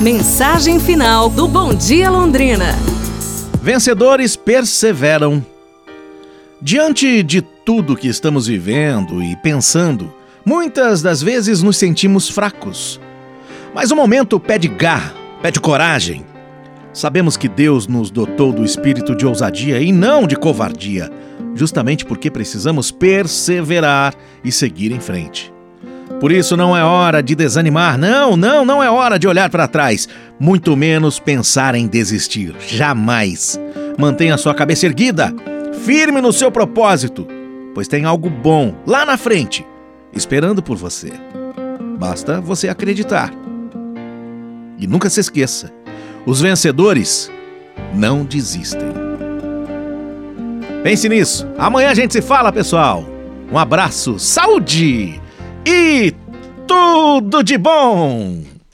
Mensagem final do Bom Dia Londrina. Vencedores perseveram. Diante de tudo que estamos vivendo e pensando, muitas das vezes nos sentimos fracos. Mas o momento pede garra, pede coragem. Sabemos que Deus nos dotou do espírito de ousadia e não de covardia, justamente porque precisamos perseverar e seguir em frente. Por isso não é hora de desanimar, não, não, não é hora de olhar para trás, muito menos pensar em desistir. Jamais. Mantenha sua cabeça erguida, firme no seu propósito, pois tem algo bom lá na frente, esperando por você. Basta você acreditar. E nunca se esqueça: os vencedores não desistem. Pense nisso. Amanhã a gente se fala, pessoal. Um abraço, saúde! E tudo de bom!